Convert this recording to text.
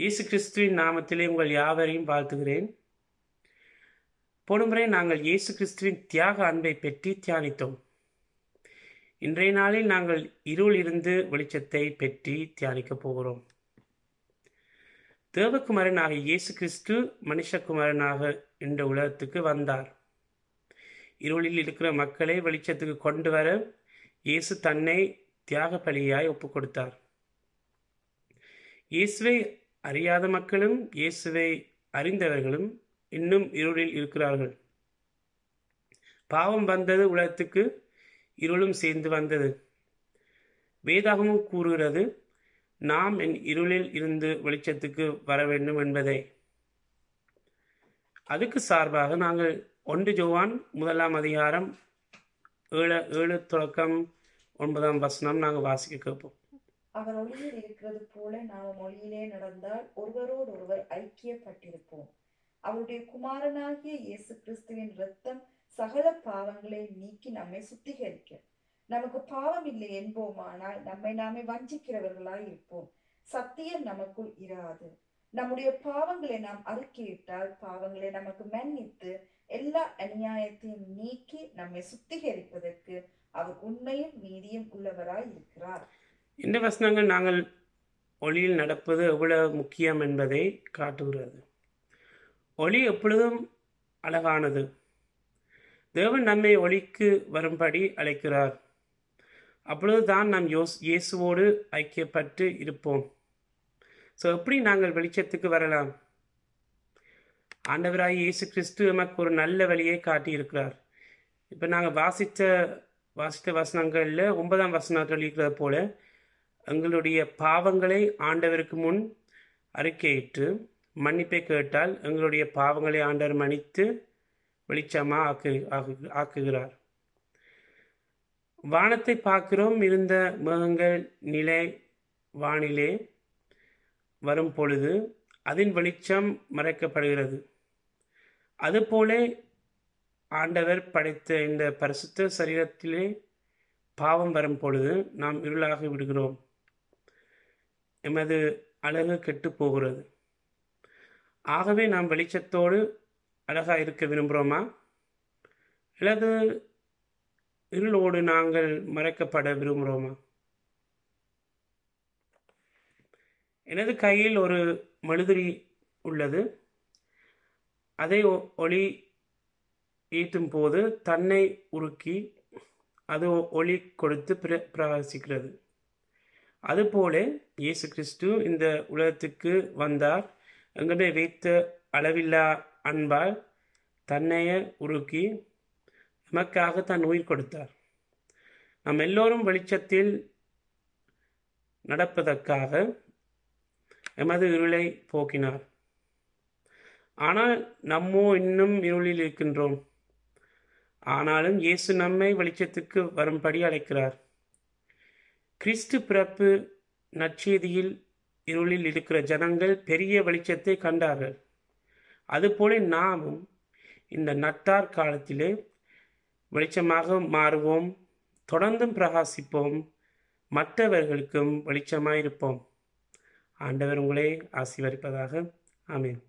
இயேசு கிறிஸ்துவின் நாமத்திலே உங்கள் யாவரையும் வாழ்த்துகிறேன். போன முறை நாங்கள் இயேசு கிறிஸ்துவின் தியாக அன்பை பற்றி தியானித்தோம். இன்றைய நாளில் நாங்கள் இருள் இருந்து வெளிச்சத்தை பற்றி தியானிக்கப் போகிறோம். தேவகுமாரனாக இயேசு கிறிஸ்து மனுஷகுமாரனாக இந்த உலகத்துக்கு வந்தார். இருளில் இருக்கிற மக்களை வெளிச்சத்துக்கு கொண்டு வர இயேசு தன்னை தியாக பலியாய் ஒப்புக் கொடுத்தார் இயேசுவை அறியாத மக்களும் இயேசுவை அறிந்தவர்களும் இன்னும் இருளில் இருக்கிறார்கள். பாவம் வந்தது உலகத்துக்கு இருளும் சேர்ந்து வந்தது. வேதாகமும் கூறுகிறது நாம் என் இருளில் இருந்து வெளிச்சத்துக்கு வர வேண்டும் என்பதை. அதுக்கு சார்பாக நாங்கள் ஒன்று ஜோவான் முதலாம் அதிகாரம் ஏழு ஏழு தொடக்கம் ஒன்பதாம் வசனம் நாங்கள் வாசிக்க கேட்போம். அவர் ஒளியில் இருக்கிறது போல நாம் ஒளியிலே நடந்தால் ஒருவரோடு ஒருவர் ஐக்கியப்பட்டிருப்போம். அவருடைய குமாரனாகிய இயேசு கிறிஸ்துவின் இரத்தம் சகல பாவங்களை நீக்கி நம்மை சுத்திகரிக்க. நமக்கு பாவம் இல்லை என்போமானால் நம்மை நாமே வஞ்சிக்கிறவர்களாய் இருப்போம். சத்தியம் நமக்குள் இராது. நம்முடைய பாவங்களை நாம் அறிக்கையிட்டால் பாவங்களை நமக்கு மன்னித்து எல்லா அநியாயத்தையும் நீக்கி நம்மை சுத்திகரிப்பதற்கு அவர் உண்மையும் நீதியும் உள்ளவராய் இருக்கிறார். இந்த வசனங்கள் நாங்கள் ஒளியில் நடப்பது எவ்வளவு முக்கியம் என்பதை காட்டுகிறது. ஒளி எப்பொழுதும் அழகானது. தேவன் நம்மை ஒளிக்கு வரும்படி அழைக்கிறார். அப்பொழுதுதான் நாம் யோஸ் இயேசுவோடு ஐக்கியப்பட்டு இருப்போம். ஸோ எப்படி நாங்கள் வெளிச்சத்துக்கு வரலாம்? ஆண்டவராய் இயேசு கிறிஸ்து நமக்கு ஒரு நல்ல வழியை காட்டியிருக்கிறார். இப்போ நாங்கள் வாசித்த வாசித்த வசனங்களில் ஒன்பதாம் வசனம் சொல்லியிருக்கிறது போல எங்களுடைய பாவங்களை ஆண்டவருக்கு முன் அறிக்கையிட்டு மன்னிப்பை கேட்டால் எங்களுடைய பாவங்களை ஆண்டவர் மன்னித்து வெளிச்சமாக ஆக்கு ஆக்கு- ஆக்குகிறார். வானத்தை பார்க்கிறோம் இருந்த மேகங்கள் நிலை வானிலே வரும் பொழுது அதன் வெளிச்சம் மறைக்கப்படுகிறது. அதுபோல ஆண்டவர் படைத்த இந்த பரிசுத்த சரீரத்திலே பாவம் வரும் பொழுது நாம் இருளாகி விடுகிறோம். எமது அழகு கெட்டு போகிறது. ஆகவே நாம் வெளிச்சத்தோடு அழகாக இருக்க விரும்புகிறோமா? அல்லது இருளோடு நாங்கள் மறைக்கப்பட விரும்புகிறோமா? எனது கையில் ஒரு மெழுதிரி உள்ளது. அதை ஒ- ஒளி ஈட்டும் போது தன்னை உருக்கி அது ஒளி கொடுத்து பிர பிரகாசிக்கிறது. அதுபோல இயேசு கிறிஸ்து இந்த உலகத்துக்கு வந்தார். எங்களை வைத்த அளவில்லா அன்பால் தன்னைய உருக்கி நமக்காக தன் உயிர் கொடுத்தார். நம் எல்லோரும் வெளிச்சத்தில் நடப்பதற்காக எமது இருளை போக்கினார். ஆனால் நம்மோ இன்னும் இருளில் இருக்கின்றோம். ஆனாலும் இயேசு நம்மை வெளிச்சத்துக்கு வரும்படி அழைக்கிறார். கிறிஸ்து பிறப்பு நற்செய்தியில் இருளில் இருக்கிற ஜனங்கள் பெரிய வெளிச்சத்தை கண்டார்கள். அதுபோல நாமும் இந்த நட்டார் காலத்திலே வெளிச்சமாக மாறுவோம் தொடர்ந்தும் பிரகாசிப்போம் மற்றவர்களுக்கும் வெளிச்சமாயிருப்போம். ஆண்டவர் உங்களே ஆசீர்வதிப்பதாக. ஆமென்.